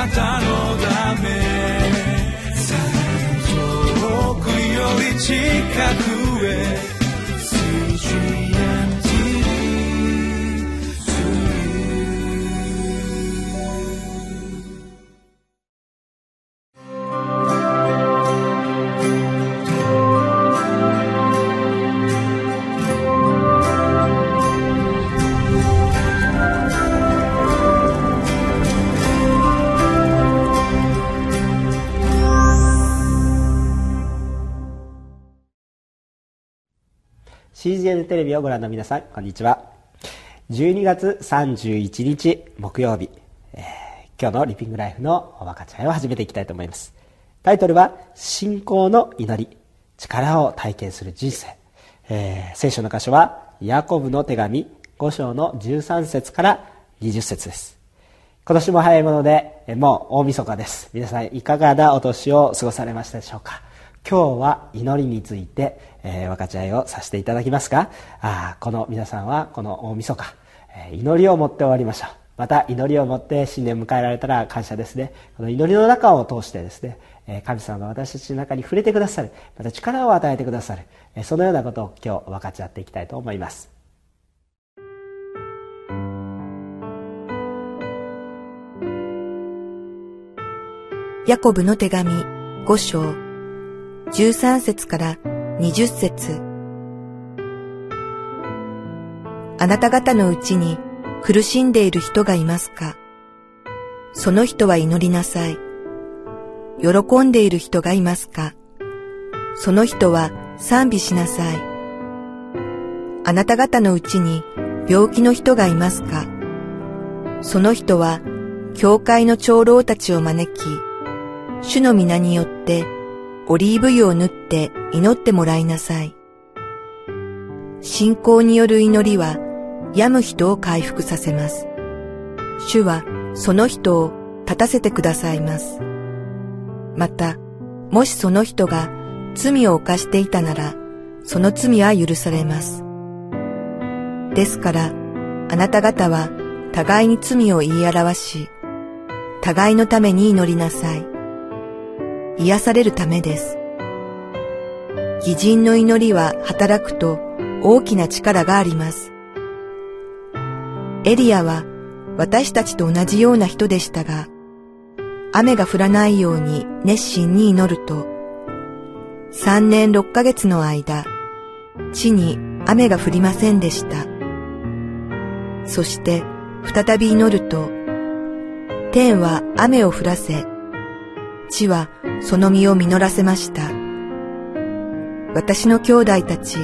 なたのため。遠くより近く。CGN テレビをご覧の皆さん、こんにちは。12月31日木曜日、えー、今日のリピングライフのおかちゃいを始めていきたいと思います。タイトルは、信仰の祈り、力を体験する人生。えー、聖書の箇所は、ヤコブの手紙5章の13節から20節です。今年も早いもので、もう大晦日です。皆さんいかがなお年を過ごされましたでしょうか？今日は祈りについて、えー、分かち合いをさせていただきますがあこの皆さんはこの大晦日、えー、祈りを持って終わりましょう。また祈りを持って新年迎えられたら感謝ですね。この祈りの中を通してですねえ神様が私たちの中に触れてくださるまた力を与えてくださるえそのようなことを今日分かち合っていきたいと思います。ヤコブの手紙5章13節から20節あなた方のうちに苦しんでいる人がいますか？その人は祈りなさい。喜んでいる人がいますか？その人は賛美しなさい。あなた方のうちに病気の人がいますか？その人は教会の長老たちを招き、主の皆によってオリーブ油を塗って祈ってもらいなさい。信仰による祈りは病む人を回復させます。主はその人を立たせてくださいます。また、もしその人が罪を犯していたなら、その罪は許されます。ですから、あなた方は互いに罪を言い表し、互いのために祈りなさい。癒されるためです。義人の祈りは働くと大きな力があります。エリアは私たちと同じような人でしたが、雨が降らないように熱心に祈ると、三年六ヶ月の間、地に雨が降りませんでした。そして再び祈ると、天は雨を降らせ、地はその実を実らせました。私の兄弟たち、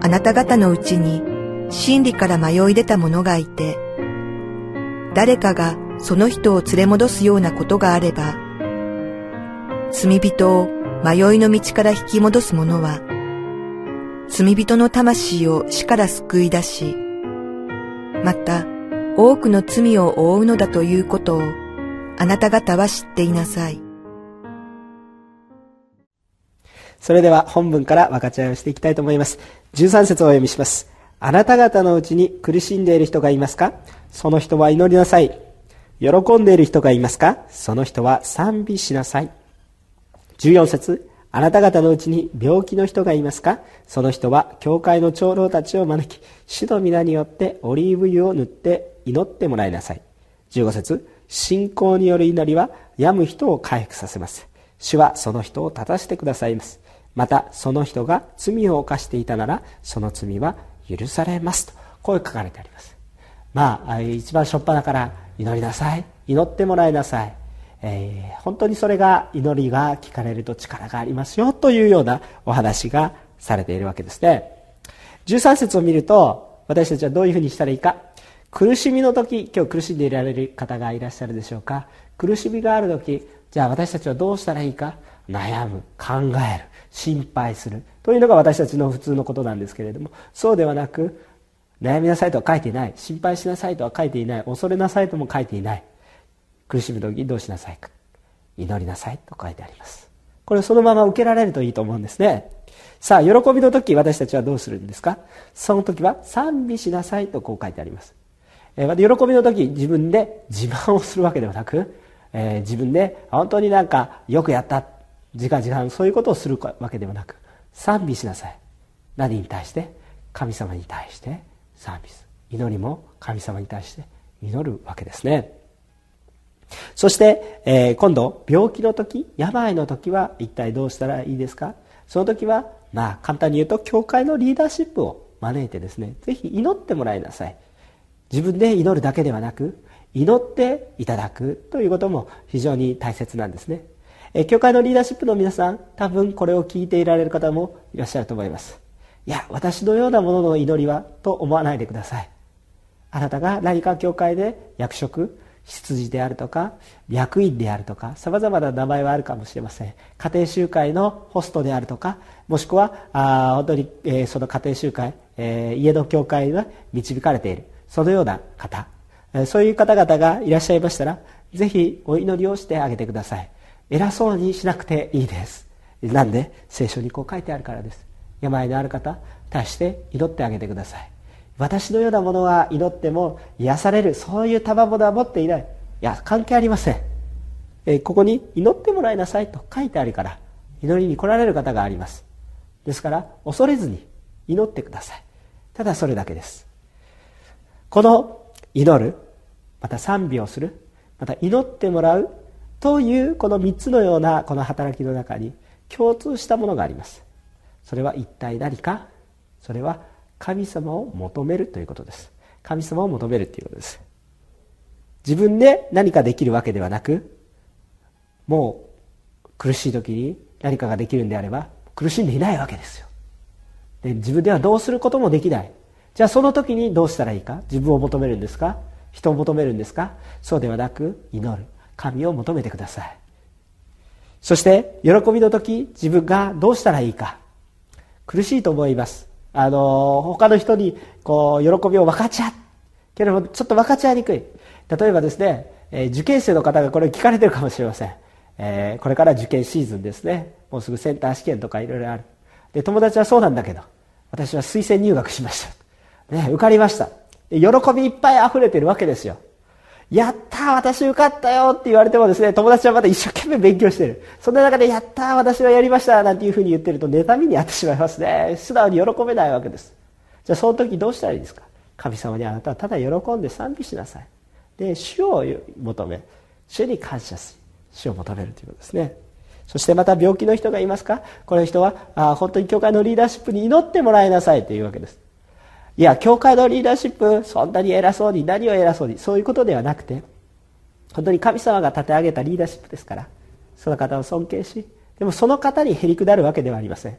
あなた方のうちに真理から迷い出た者がいて、誰かがその人を連れ戻すようなことがあれば、罪人を迷いの道から引き戻す者は、罪人の魂を死から救い出し、また多くの罪を負うのだということをあなた方は知っていなさい。それでは本文から分かち合いをしていきたいと思います。13節をお読みします。あなた方のうちに苦しんでいる人がいますか？その人は祈りなさい。喜んでいる人がいますか？その人は賛美しなさい。14節あなた方のうちに病気の人がいますか？その人は教会の長老たちを招き、主の皆によってオリーブ油を塗って祈ってもらいなさい。15節信仰による祈りは病む人を回復させます。主はその人を立たせてくださいます。またその人が罪を犯していたならその罪は許されますとこう書かれてあります。まあ一番初っ端から祈りなさい。祈ってもらいなさい、えー、本当にそれが祈りが聞かれると力がありますよというようなお話がされているわけですね。13節を見ると私たちはどういうふうにしたらいいか。苦しみの時今日苦しんでいられる方がいらっしゃるでしょうか。苦しみがある時じゃあ私たちはどうしたらいいか。悩む考える。心配する。というのが私たちの普通のことなんですけれどもそうではなく悩みなさいとは書いていない。心配しなさいとは書いていない。恐れなさいとも書いていない。苦しむ時どうしなさいか。祈りなさいと書いてあります。これをそのまま受けられるといいと思うんですね。さあ喜びの時私たちはどうするんですか？その時は賛美しなさいとこう書いてあります。え、また喜びの時自分で自慢をするわけではなく、えー、自分で本当になんかよくやった自画自賛そういうことをするわけではなく賛美しなさい。何に対して？神様に対して。賛美する。祈りも神様に対して祈るわけですね。そして、えー、今度病気の時病の時は一体どうしたらいいですか？その時はまあ簡単に言うと教会のリーダーシップを招いてですねぜひ祈ってもらいなさい。自分で祈るだけではなく祈っていただくということも非常に大切なんですね。え教会のリーダーシップの皆さん多分これを聞いていられる方もいらっしゃると思います。いや私のようなものの祈りはと思わないでください。あなたが何か教会で役職執事であるとか役員であるとかさまざまな名前はあるかもしれません。家庭集会のホストであるとかもしくはあ本当に、えー、その家庭集会、えー、家の教会が導かれている。そのような方、えー、そういう方々がいらっしゃいましたらぜひお祈りをしてあげてください。偉そうにしなくていいです。なんで聖書にこう書いてあるからです。病のある方対して祈ってあげてください。私のようなものは祈っても癒されるそういう賜物は持っていない。いや関係ありません、えここに祈ってもらいなさいと書いてあるから祈りに来られる方があります。ですから恐れずに祈ってください。ただそれだけです。この祈るまた賛美をするまた祈ってもらうというこの3つのようなこの働きの中に共通したものがあります。それは一体何か？それは神様を求めるということです。神様を求めるということです。自分で何かできるわけではなくもう苦しい時に何かができるんであれば苦しんでいないわけですよ。で自分ではどうすることもできない。じゃあその時にどうしたらいいか？自分を求めるんですか？人を求めるんですか？そうではなく祈る。神を求めてください。そして喜びの時自分がどうしたらいいか。苦しいと思います。あの他の人にこう喜びを分かち合う。けれどもちょっと分かち合いにくい。例えばですね、え、受験生の方がこれ聞かれてるかもしれません、えー、これから受験シーズンですね。もうすぐセンター試験とかいろいろある。で友達はそうなんだけど私は推薦入学しました、ね、受かりました。喜びいっぱい溢れてるわけですよ。やった私受かったよって言われてもですね、友達はまだ一生懸命勉強してる。そんな中で、やった私はやりましたなんていうふうに言ってると、妬みにあってしまいますね。素直に喜べないわけです。じゃあその時どうしたらいいですか？神様にあなたはただ喜んで賛美しなさい。で、主を求め、主に感謝し、主を求めるということですね。そしてまた病気の人がいますか？この人はあ本当に教会のリーダーシップに祈ってもらいなさいというわけです。いや教会のリーダーシップそんなに偉そうに何を偉そうにそういうことではなくて本当に神様が立て上げたリーダーシップですからその方を尊敬しでもその方にへりくだるわけではありません。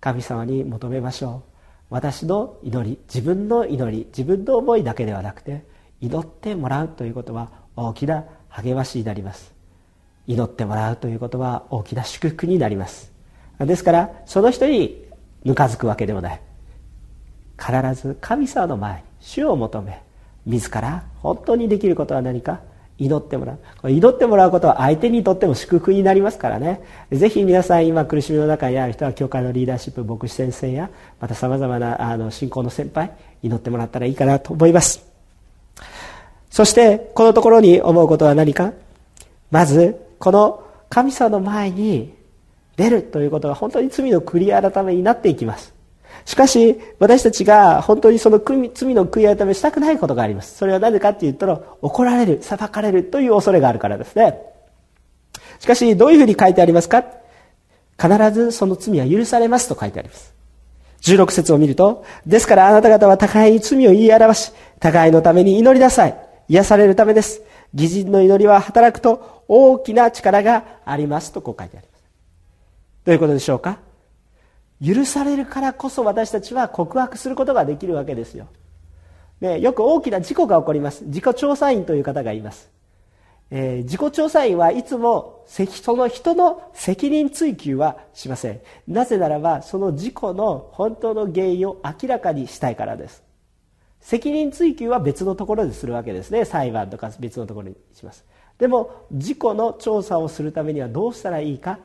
神様に求めましょう。私の祈り自分の祈り自分の思いだけではなくて祈ってもらうということは大きな励ましになります。祈ってもらうということは大きな祝福になります。ですからその人にぬかずくわけでもない。必ず神様の前に主を求め自ら本当にできることは何か祈ってもらう。祈ってもらうことは相手にとっても祝福になりますからね。ぜひ皆さん今苦しみの中にある人は教会のリーダーシップ牧師先生やまたさまざまなあの信仰の先輩祈ってもらったらいいかなと思います。そしてこのところに思うことは何か？まずこの神様の前に出るということが本当に罪の繰り改めになっていきます。しかし、私たちが本当にその罪の悔い改めしたくないことがあります。それはなぜかって言ったら、怒られる、裁かれるという恐れがあるからですね。しかし、どういうふうに書いてありますか？必ずその罪は許されますと書いてあります。16節を見ると、ですからあなた方は互いに罪を言い表し、互いのために祈りなさい。癒されるためです。義人の祈りは働くと大きな力がありますとこう書いてあります。どういうことでしょうか？許されるからこそ私たちは告白することができるわけですよ、ね、よく大きな事故が起こります。自己調査員という方がいます、えー、自己調査員はいつもその人の責任追及はしません。なぜならばその事故の本当の原因を明らかにしたいからです。責任追及は別のところでするわけですね。裁判とか別のところにします。でも事故の調査をするためにはどうしたらいいか。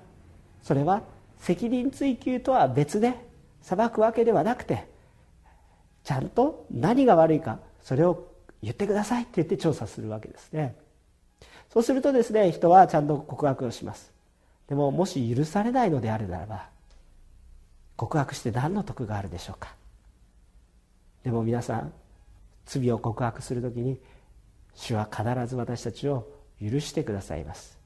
それは責任追及とは別で裁くわけではなくてちゃんと何が悪いかそれを言ってくださいって言って調査するわけですね。そうするとですね人はちゃんと告白をします。でももし許されないのであるならば告白して何の得があるでしょうか。でも皆さん罪を告白する時に主は必ず私たちを許してくださいます。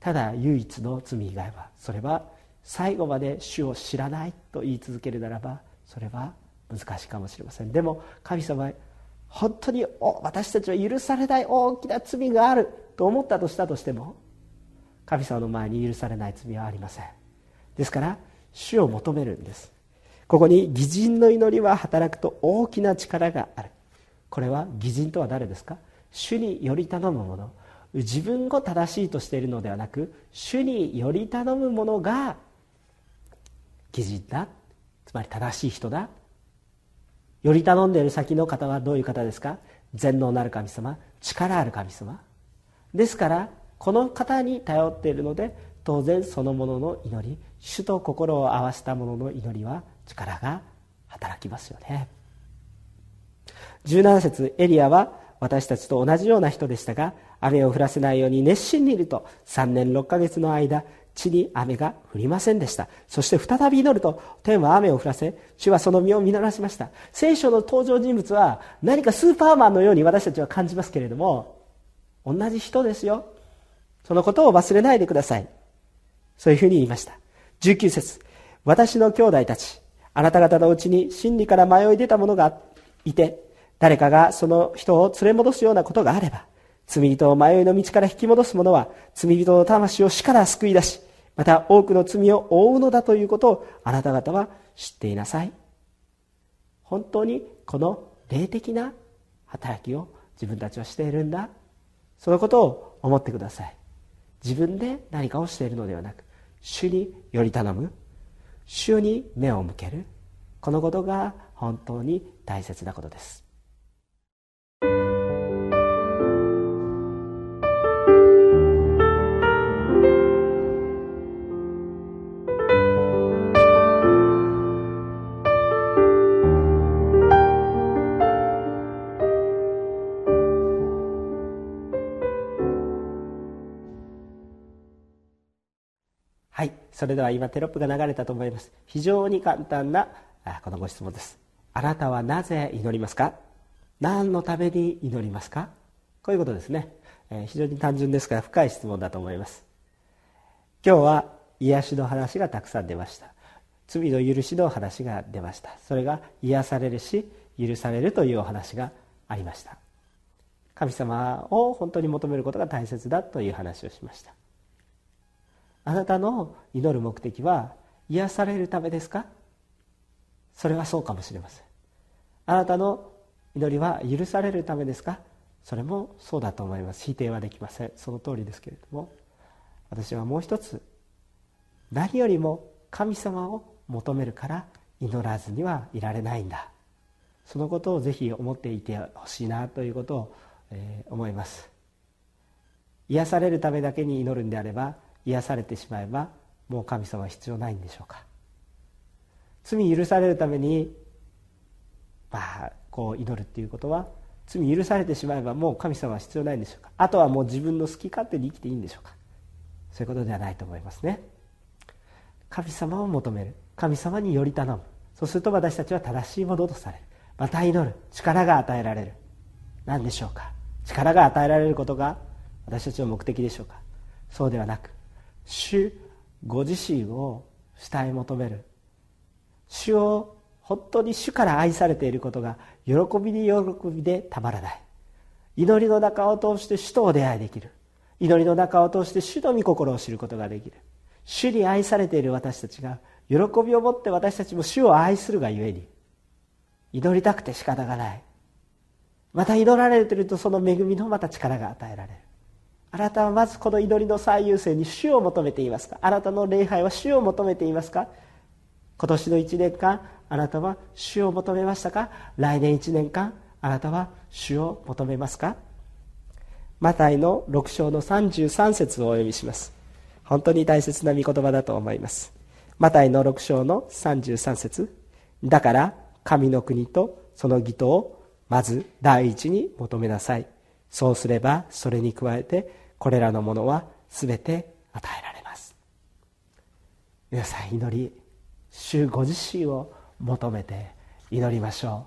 ただ唯一の罪以外はそれは最後まで主を知らないと言い続けるならばそれは難しいかもしれません。でも神様本当に私たちは許されない大きな罪があると思ったとしたとしても神様の前に許されない罪はありません。ですから主を求めるんです。ここに義人の祈りは働くと大きな力がある。これは義人とは誰ですか？主により頼む者自分を正しいとしているのではなく主により頼む者が義人だつまり正しい人だより頼んでいる先の方はどういう方ですか？全能なる神様力ある神様。ですからこの方に頼っているので当然そのものの祈り主と心を合わせた者の祈りは力が働きますよね。17節エリアは私たちと同じような人でしたが雨を降らせないように熱心にいると3年6ヶ月の間地に雨が降りませんでした。そして再び祈ると天は雨を降らせ主はその身を実らしました。聖書の登場人物は何かスーパーマンのように私たちは感じますけれども同じ人ですよ。そのことを忘れないでください。そういうふうに言いました。19節私の兄弟たちあなた方のうちに真理から迷い出た者がいて誰かがその人を連れ戻すようなことがあれば罪人を迷いの道から引き戻す者は罪人の魂を死から救い出しまた多くの罪を負うのだということをあなた方は知っていなさい。本当にこの霊的な働きを自分たちはしているんだ。そのことを思ってください。自分で何かをしているのではなく主により頼む。主に目を向ける。このことが本当に大切なことです。それでは今テロップが流れたと思います。非常に簡単なこのご質問です。あなたはなぜ祈りますか？何のために祈りますか？こういうことですね、え非常に単純ですが深い質問だと思います。今日は癒しの話がたくさん出ました。罪の許しの話が出ました。それが癒されるし許されるというお話がありました。神様を本当に求めることが大切だという話をしました。あなたの祈る目的は癒されるためですか？それはそうかもしれません。あなたの祈りは許されるためですか？それもそうだと思います。否定はできません。その通りですけれども。私はもう一つ何よりも神様を求めるから祈らずにはいられないんだ。そのことをぜひ思っていてほしいなということを、えー、思います。癒されるためだけに祈るんであれば癒されてしまえばもう神様は必要ないんでしょうか。罪許されるためにまあこう祈るっていうことは罪許されてしまえばもう神様は必要ないんでしょうか。あとはもう自分の好き勝手に生きていいんでしょうか。そういうことではないと思いますね。神様を求める。神様により頼む。そうすると私たちは正しいものとされる。また祈る。力が与えられる。何でしょうか。力が与えられることが私たちの目的でしょうか。そうではなく主ご自身を主体求める。主を本当に主から愛されていることが喜びに喜びでたまらない。祈りの中を通して主とお出会いできる。祈りの中を通して主の御心を知ることができる。主に愛されている私たちが喜びを持って私たちも主を愛するがゆえに。祈りたくて仕方がない。また祈られているとその恵みのまた力が与えられる。あなたはまずこの祈りの最優先に主を求めていますか？あなたの礼拝は主を求めていますか？今年の1年間あなたは主を求めましたか？来年1年間あなたは主を求めますか？マタイの6章の33節をお読みします。本当に大切な御言葉だと思います。マタイの6章の33節。だから神の国とその義とをまず第一に求めなさい。そうすればそれに加えてこれらのものは全て与えられます。皆さん祈り主ご自身を求めて祈りましょ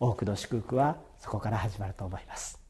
う。多くの祝福はそこから始まると思います。